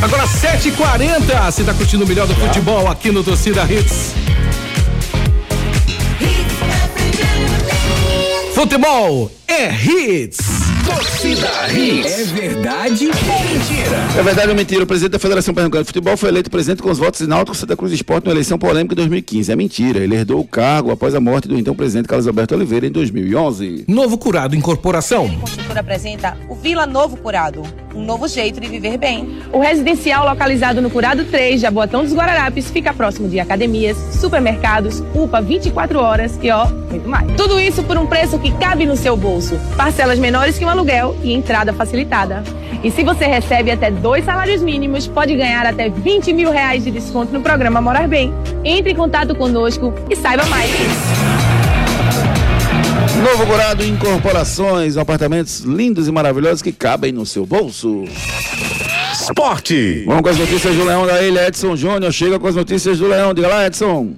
Agora 7h40, você tá curtindo o melhor do futebol aqui no Torcida Hits. Futebol é hits. Torcida Hits. É verdade ou mentira? É verdade ou mentira? O presidente da Federação Pernambucana de Futebol foi eleito presidente com os votos de Náutico Santa Cruz Esporte na eleição polêmica em 2015. É mentira. Ele herdou o cargo após a morte do então presidente Carlos Alberto Oliveira em 2011. Novo Curado Incorporação. Construtora apresenta o Vila Novo Curado, um novo jeito de viver bem. O residencial localizado no Curado 3, Jaboatão dos Guararapes, fica próximo de academias, supermercados, UPA 24 horas e ó, muito mais. Tudo isso por um preço que cabe no seu bolso. Parcelas menores que um aluguel e entrada facilitada. E se você recebe até dois salários mínimos, pode ganhar até 20 mil reais de desconto no programa Morar Bem. Entre em contato conosco e saiba mais. Novo Curado Incorporações, apartamentos lindos e maravilhosos que cabem no seu bolso. Esporte. Vamos com as notícias do Leão da Ilha, Edson Júnior. Chega com as notícias do Leão. Diga lá, Edson.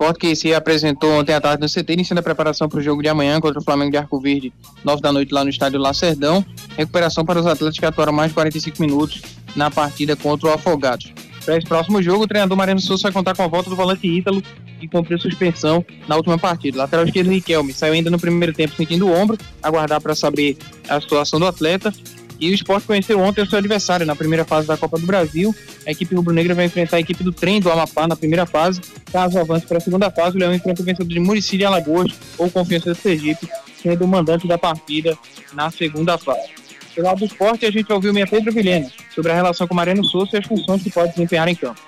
Sport que se apresentou ontem à tarde no CT, iniciando a preparação para o jogo de amanhã contra o Flamengo de Arco Verde, 9 da noite lá no estádio Lacerdão. Recuperação para os atletas que atuaram mais de 45 minutos na partida contra o Afogados. Para esse próximo jogo, o treinador Mariano Souza vai contar com a volta do volante Ítalo, que cumpriu suspensão na última partida. Lateral esquerdo Riquelme saiu ainda no primeiro tempo sentindo o ombro, aguardar para saber a situação do atleta. E o esporte conheceu ontem o seu adversário na primeira fase da Copa do Brasil. A equipe rubro-negra vai enfrentar a equipe do trem do Amapá na primeira fase. Caso avance para a segunda fase, o Leão enfrenta o vencedor de Murici de Alagoas ou Confiança do Sergipe, sendo o mandante da partida na segunda fase. Pelo lado do esporte, a gente vai ouvir o Meia Pedro Vilhena sobre a relação com o Mariano Souza e as funções que pode desempenhar em campo.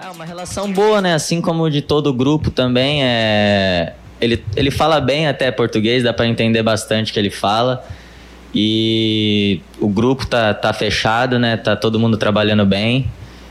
É uma relação boa, né? Assim como de todo o grupo também. É... Ele, ele fala bem até português, dá para entender bastante o que ele fala. E o grupo tá, tá fechado, né? Tá todo mundo trabalhando bem.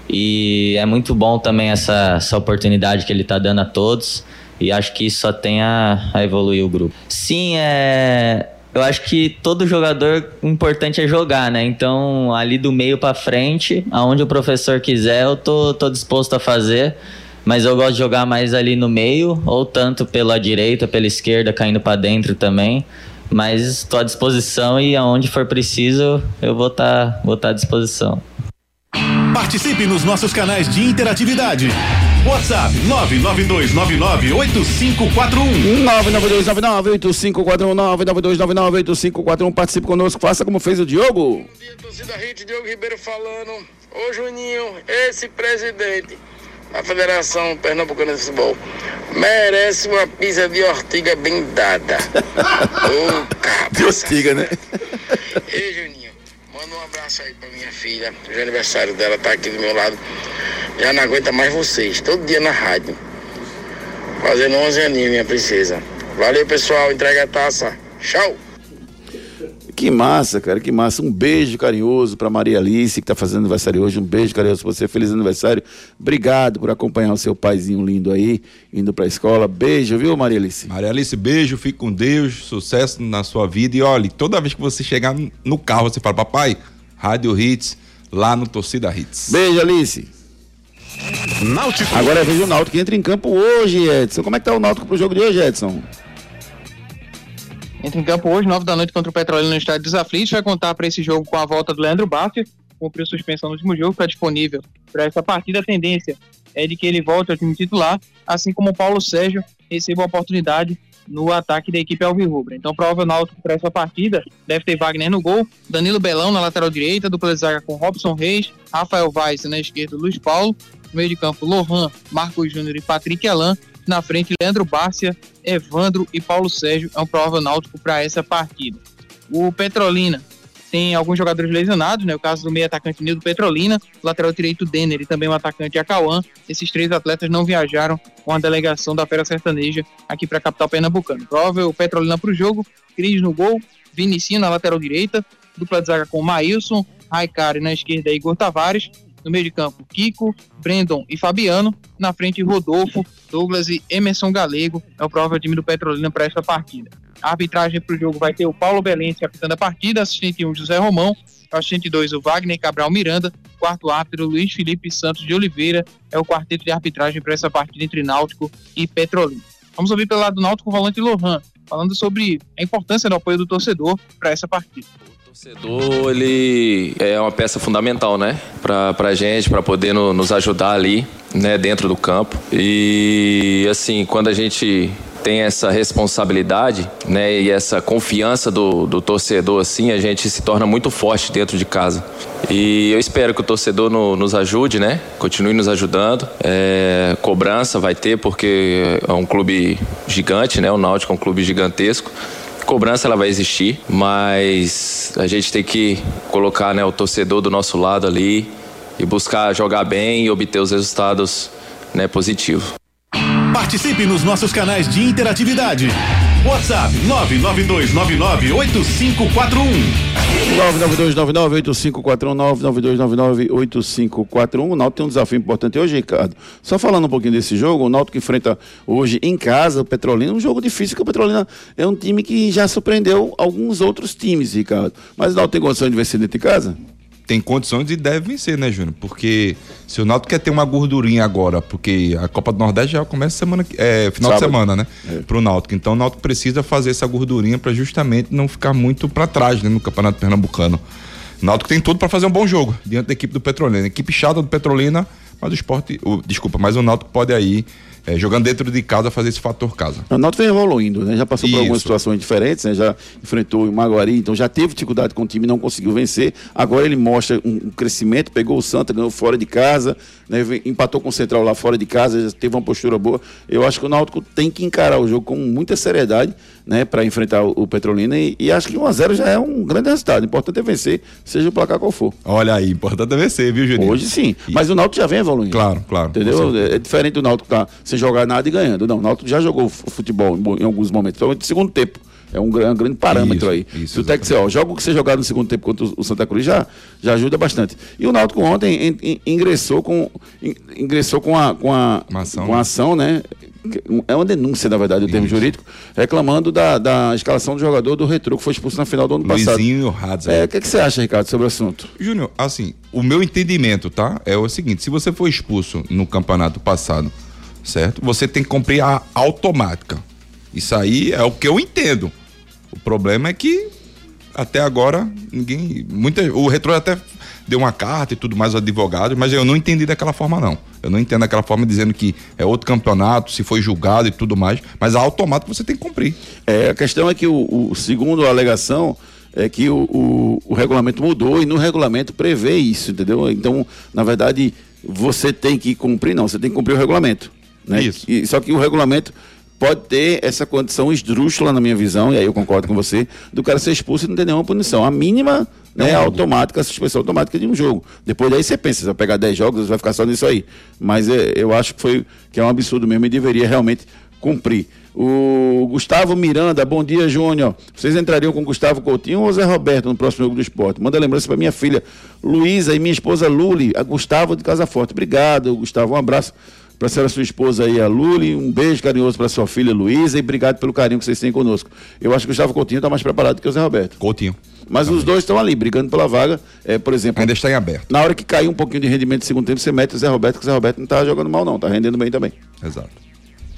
E é muito bom também essa, essa oportunidade que ele tá dando a todos. E acho que isso só tem a, a evoluir o grupo. Sim, é. Eu acho que todo jogador o importante é jogar, né? Então, ali do meio para frente, aonde o professor quiser, eu tô, tô disposto a fazer. Mas eu gosto de jogar mais ali no meio, ou tanto pela direita, pela esquerda, caindo para dentro também. Mas estou à disposição e aonde for preciso, eu vou estar tá, vou tá à disposição. Participe nos nossos canais de interatividade. WhatsApp 992998541. 992998541. Participe conosco, faça como fez o Diogo. Torcida Hit, Diogo Ribeiro falando. Ô Juninho, esse presidente da Federação Pernambucana de Futebol merece uma pizza de ortiga bem dada. Ô, cara. De ortiga, né? Ei, Juninho, manda um abraço aí pra minha filha. Hoje é aniversário dela, tá aqui do meu lado. Já não aguenta mais vocês, todo dia na rádio. Fazendo 11 aninhos, minha princesa. Valeu, pessoal. Entrega a taça. Tchau. Que massa, cara, que massa. Um beijo carinhoso para Maria Alice, que está fazendo aniversário hoje. Um beijo carinhoso para você. Feliz aniversário. Obrigado por acompanhar o seu paizinho lindo aí, indo para a escola. Beijo, viu, Maria Alice? Maria Alice, beijo, fique com Deus, sucesso na sua vida. E olha, toda vez que você chegar no carro, você fala, papai, Rádio Hits, lá no Torcida Hits. Beijo, Alice. Náutico. Agora vejo o Náutico que entra em campo hoje, Edson. Como é que tá o Náutico pro jogo de hoje, Edson? Entra em campo hoje, 9 da noite, contra o Petrolina no estádio dos Aflitos. Vai contar para esse jogo com a volta do Leandro Baffer, cumpriu suspensão no último jogo, está disponível para essa partida. A tendência é de que ele volte ao time titular, assim como o Paulo Sérgio receba a oportunidade no ataque da equipe Alvirrubra. Então, provável Náutico para essa partida deve ter Wagner no gol, Danilo Belão na lateral direita, dupla de zaga com Robson Reis, Rafael Vaz na esquerda, Luiz Paulo, no meio de campo Lohan, Marcos Júnior e Patrick Alan, na frente Leandro Bárcia, Evandro e Paulo Sérgio é um provável náutico para essa partida. O Petrolina tem alguns jogadores lesionados, né? O caso do meio atacante Nildo Petrolina, lateral direito Denner e também o atacante Acauã. Esses três atletas não viajaram com a delegação da Fera Sertaneja aqui para a capital pernambucana. Provável Petrolina para o jogo, Cris no gol, Vinicinho na lateral direita, dupla de zaga com Maílson, Raikari na esquerda Igor Tavares, no meio de campo, Kiko, Brandon e Fabiano. Na frente, Rodolfo, Douglas e Emerson Galego. É o provável time do Petrolina para esta partida. A arbitragem para o jogo vai ter o Paulo Belense apitando a partida, assistente 1, José Romão, assistente 2, o Wagner Cabral Miranda, quarto árbitro, Luiz Felipe Santos de Oliveira, é o quarteto de arbitragem para essa partida entre Náutico e Petrolina. Vamos ouvir pelo lado do Náutico o volante Lohan, falando sobre a importância do apoio do torcedor para essa partida torcedor ele é uma peça fundamental, né, para gente, para poder no, nos ajudar ali, né, dentro do campo. E assim, quando a gente tem essa responsabilidade, né, e essa confiança do, do torcedor, assim, a gente se torna muito forte dentro de casa. E eu espero que o torcedor no- nos ajude, né? Continue nos ajudando. É, cobrança vai ter, porque é um clube gigante, né? O Náutico é um clube gigantesco. Cobrança ela vai existir, mas a gente tem que colocar né, o torcedor do nosso lado ali e buscar jogar bem e obter os resultados né, positivos. Participe nos nossos canais de interatividade. WhatsApp 992998541. 992998541 992998541. O Náutico tem um desafio importante hoje, Ricardo. Só falando um pouquinho desse jogo, o Náutico enfrenta hoje em casa o Petrolina, um jogo difícil, que o Petrolina é um time que já surpreendeu alguns outros times, Ricardo. Mas o Náutico tem condição de vencer dentro de casa? Tem condições e deve vencer, né, Júnior? Porque se o Náutico quer ter uma gordurinha agora, porque a Copa do Nordeste já começa semana, é, final Sábado. de semana, né? Pro Náutico. Então o Náutico precisa fazer essa gordurinha para justamente não ficar muito para trás, né, no Campeonato Pernambucano. O Náutico tem tudo para fazer um bom jogo diante da equipe do Petrolina. Equipe chata do Petrolina, mas o esporte, o- desculpa, mas o Náutico pode aí é, jogando dentro de casa fazer esse fator casa. O Náutico vem evoluindo, né? Já passou por algumas Isso. situações diferentes, né? Já enfrentou o Maguari, então já teve dificuldade com o time, não conseguiu vencer. Agora ele mostra um, um crescimento, pegou o Santa, ganhou fora de casa, né? Empatou com o Central lá fora de casa, já teve uma postura boa. Eu acho que o Náutico tem que encarar o jogo com muita seriedade, né? Para enfrentar o, o Petrolina e, e acho que 1x0 já é um grande resultado. O importante é vencer, seja o placar qual for. Olha aí, importante é vencer, viu, Juninho? Hoje sim, mas o Náutico já vem evoluindo. Claro, claro. Entendeu? É diferente do Náutico estar sem jogar nada e ganhando. Não, o Náutico já jogou fu- futebol em, alguns momentos. Então, de segundo tempo. É um, gran- grande parâmetro Isso, aí. isso, Se o disser, ó, joga o que você jogar no segundo tempo contra o, Santa Cruz já, já ajuda bastante. E o Náutico ontem in- in- ingressou com in- ingressou com a com a, com a ação, né? É uma denúncia, na verdade, o termo jurídico, reclamando da, da escalação do jogador do Retro que foi expulso na final do ano passado. Luizinho Hadza. É, o que, que você acha, Ricardo, sobre o assunto? Júnior, assim, o meu entendimento, tá? É o seguinte: se você for expulso no campeonato passado, certo? Você tem que cumprir a automática. Isso aí é o que eu entendo. O problema é que até agora ninguém. Muita, o Retro até deu uma carta e tudo mais ao advogado, mas eu não entendi daquela forma, não. Eu não entendo daquela forma dizendo que é outro campeonato, se foi julgado e tudo mais, mas a automática você tem que cumprir. É, a questão é que o, o segundo a alegação é que o, o, o regulamento mudou e no regulamento prevê isso, entendeu? Então, na verdade, você tem que cumprir, não, você tem que cumprir o regulamento. Né? Isso. E, só que o regulamento pode ter essa condição esdrúxula, na minha visão, e aí eu concordo com você, do cara ser expulso e não ter nenhuma punição. A mínima né, automática, a suspensão automática de um jogo. Depois daí você pensa, você vai pegar 10 jogos, você vai ficar só nisso aí. Mas é, eu acho que foi que é um absurdo mesmo e deveria realmente cumprir. O Gustavo Miranda, bom dia, Júnior. Vocês entrariam com Gustavo Coutinho ou Zé Roberto no próximo jogo do esporte? Manda lembrança para minha filha Luísa e minha esposa Luli, a Gustavo de Casa Forte. Obrigado, Gustavo. Um abraço para a senhora, sua esposa aí, a Luli. Um beijo carinhoso para sua filha Luísa e obrigado pelo carinho que vocês têm conosco. Eu acho que o Gustavo Coutinho está mais preparado que o Zé Roberto. Coutinho. Mas os dois estão ali, brigando pela vaga. É, por exemplo. Ainda está em aberto. Na hora que cair um pouquinho de rendimento no segundo tempo, você mete o Zé Roberto, que o Zé Roberto não está jogando mal, não. Está rendendo bem também. Exato.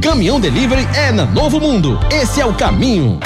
Caminhão Delivery é na Novo Mundo. Esse é o caminho.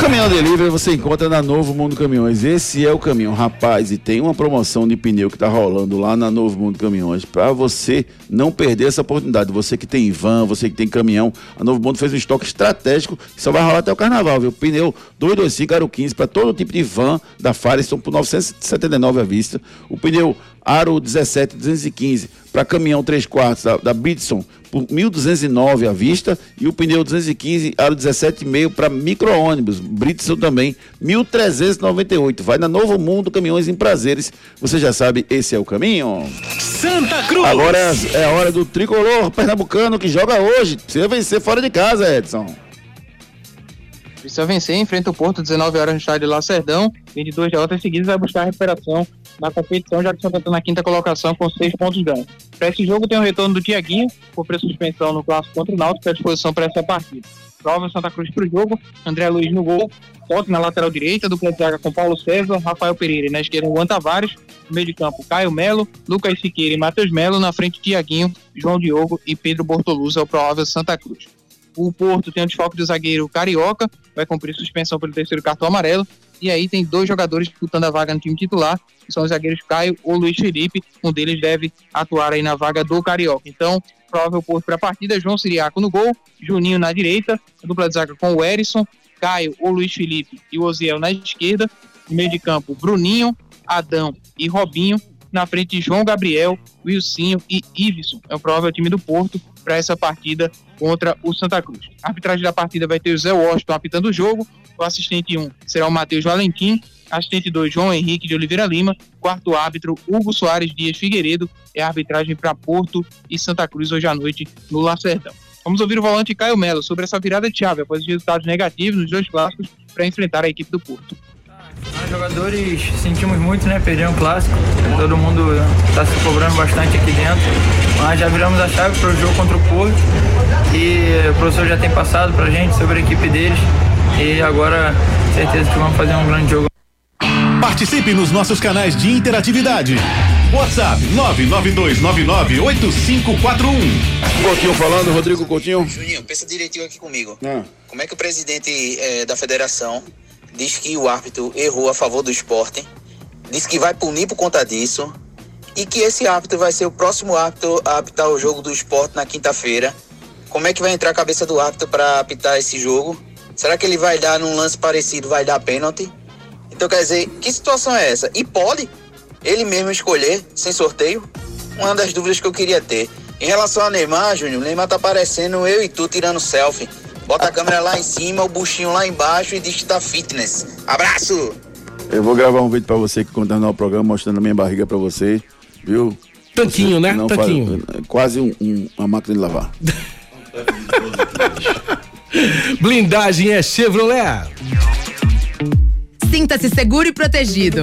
Caminhão Delivery você encontra na Novo Mundo Caminhões. Esse é o caminhão, rapaz. E tem uma promoção de pneu que tá rolando lá na Novo Mundo Caminhões. Para você não perder essa oportunidade. Você que tem van, você que tem caminhão. A Novo Mundo fez um estoque estratégico que só vai rolar até o carnaval, viu? Pneu 225 Aro 15 para todo tipo de van da Firestone por 979 à vista. O pneu Aro 17 215 para caminhão 3 quartos da, da Bridson por 1.209 à vista e o pneu 215 aro 17,5 para micro-ônibus, Bridson também, 1.398. Vai na Novo Mundo Caminhões em Prazeres. Você já sabe, esse é o caminho. Santa Cruz. Agora é a hora do tricolor pernambucano que joga hoje. Precisa vencer fora de casa, Edson. Precisa vencer, enfrenta o Porto 19 horas no estádio Lacerdão, 22 derrotas seguidas vai buscar a recuperação na competição, já que Santa está na quinta colocação com seis pontos ganhos. Para esse jogo tem o retorno do Tiaguinho, por suspensão no clássico contra o Náutico, à disposição para essa partida. Prova Santa Cruz para o jogo, André Luiz no gol, Toque na lateral direita, dupla de zaga com Paulo César, Rafael Pereira e na esquerda Juan Tavares, no meio de campo Caio Melo, Lucas Siqueira e Matheus Melo, na frente Tiaguinho, João Diogo e Pedro Bortoluz é o provável Santa Cruz. O Porto tem o desfalque do zagueiro Carioca, vai cumprir suspensão pelo terceiro cartão amarelo. E aí tem dois jogadores disputando a vaga no time titular, que são os zagueiros Caio ou Luiz Felipe. Um deles deve atuar aí na vaga do Carioca. Então, provável Porto para a partida, João Siriaco no gol, Juninho na direita, dupla de zaga com o Erisson, Caio ou Luiz Felipe e o Oziel na esquerda. No meio de campo, Bruninho, Adão e Robinho. Na frente, João Gabriel, Wilsinho e Iveson. É o provável time do Porto para essa partida contra o Santa Cruz. A arbitragem da partida vai ter o Zé Washington apitando o jogo. O assistente 1 será o Matheus Valentim. Assistente 2, João Henrique de Oliveira Lima. Quarto árbitro, Hugo Soares Dias Figueiredo. É a arbitragem para Porto e Santa Cruz hoje à noite no Lacerdão. Vamos ouvir o volante Caio Melo sobre essa virada de chave após os resultados negativos nos dois clássicos para enfrentar a equipe do Porto. Nós jogadores sentimos muito, né? Perder um clássico. Todo mundo está se cobrando bastante aqui dentro. Mas já viramos a chave para o jogo contra o Porto. E o professor já tem passado para a gente sobre a equipe deles. E agora, certeza que vamos fazer um grande jogo. Participe nos nossos canais de interatividade. WhatsApp 992998541. Coutinho falando, Rodrigo Coutinho. Juninho, pensa direitinho aqui comigo. Como é que o presidente eh, da federação diz que o árbitro errou a favor do esporte, diz que vai punir por conta disso e que esse árbitro vai ser o próximo árbitro a apitar o jogo do esporte na quinta-feira. Como é que vai entrar a cabeça do árbitro para apitar esse jogo? Será que ele vai dar num lance parecido, vai dar pênalti? Então quer dizer, que situação é essa? E pode ele mesmo escolher, sem sorteio? Uma das dúvidas que eu queria ter. Em relação a Neymar, Júnior, o Neymar tá parecendo eu e tu tirando selfie. Bota a câmera lá em cima, o buchinho lá embaixo e diz que tá fitness. Abraço! Eu vou gravar um vídeo pra você que quando terminar o programa mostrando a minha barriga pra você, viu? Tanquinho, Você né? não Tanquinho. faz- quase um- um- uma máquina de lavar. Blindagem é Chevrolet. Sinta-se seguro e protegido.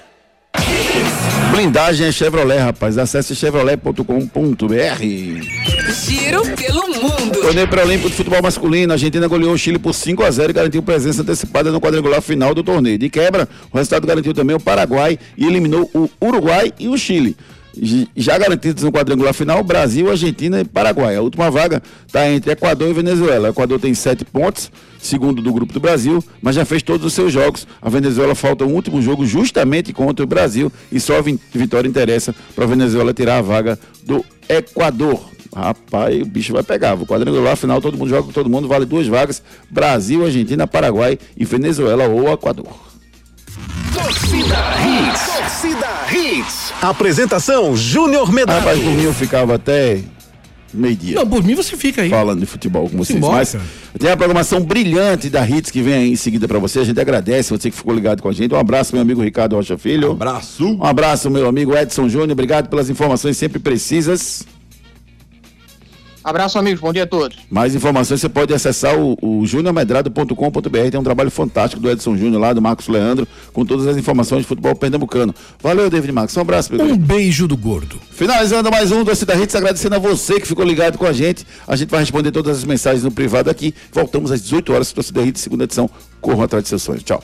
Blindagem é Chevrolet, rapaz. Acesse chevrolet.com.br. Giro pelo mundo. Torneio pré-olímpico de futebol masculino, a Argentina goleou o Chile por 5 a 0 e garantiu presença antecipada no quadrangular final do torneio. De quebra, o resultado garantiu também o Paraguai e eliminou o Uruguai e o Chile. Já garantidos no quadrangular final, Brasil, Argentina e Paraguai. A última vaga está entre Equador e Venezuela. O Equador tem sete pontos, segundo do grupo do Brasil, mas já fez todos os seus jogos. A Venezuela falta o último jogo justamente contra o Brasil e só a vitória interessa para a Venezuela tirar a vaga do Equador. Rapaz, o bicho vai pegar. O quadrangular final, todo mundo joga com todo mundo, vale duas vagas: Brasil, Argentina, Paraguai e Venezuela ou Equador. Torcida Hits. Torcida Hits. Apresentação Júnior Medrado. Rapaz, por mim eu ficava até meio-dia. Não, por mim você fica aí. Falando de futebol com vocês. Simbora, Mas cara. tem a programação brilhante da Hits que vem aí em seguida pra você. A gente agradece você que ficou ligado com a gente. Um abraço, meu amigo Ricardo Rocha Filho. Um abraço. Um abraço, meu amigo Edson Júnior. Obrigado pelas informações sempre precisas. Abraço, amigos. Bom dia a todos. Mais informações você pode acessar o, o juniormedrado.com.br. Tem um trabalho fantástico do Edson Júnior lá, do Marcos Leandro, com todas as informações de futebol pernambucano. Valeu, David Marcos. Um abraço, meu Um querido. beijo do gordo. Finalizando mais um Torcida Hits, agradecendo a você que ficou ligado com a gente. A gente vai responder todas as mensagens no privado aqui. Voltamos às 18 horas, Torcida Hits, segunda edição. Corram atrás de seus sonhos. Tchau.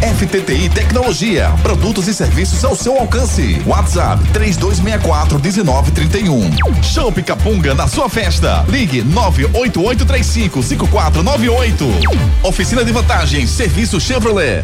FTTI Tecnologia, produtos e serviços ao seu alcance. WhatsApp 3264 1931. Show Capunga na sua festa. Ligue 98835 5498. Oficina de vantagens, serviço Chevrolet.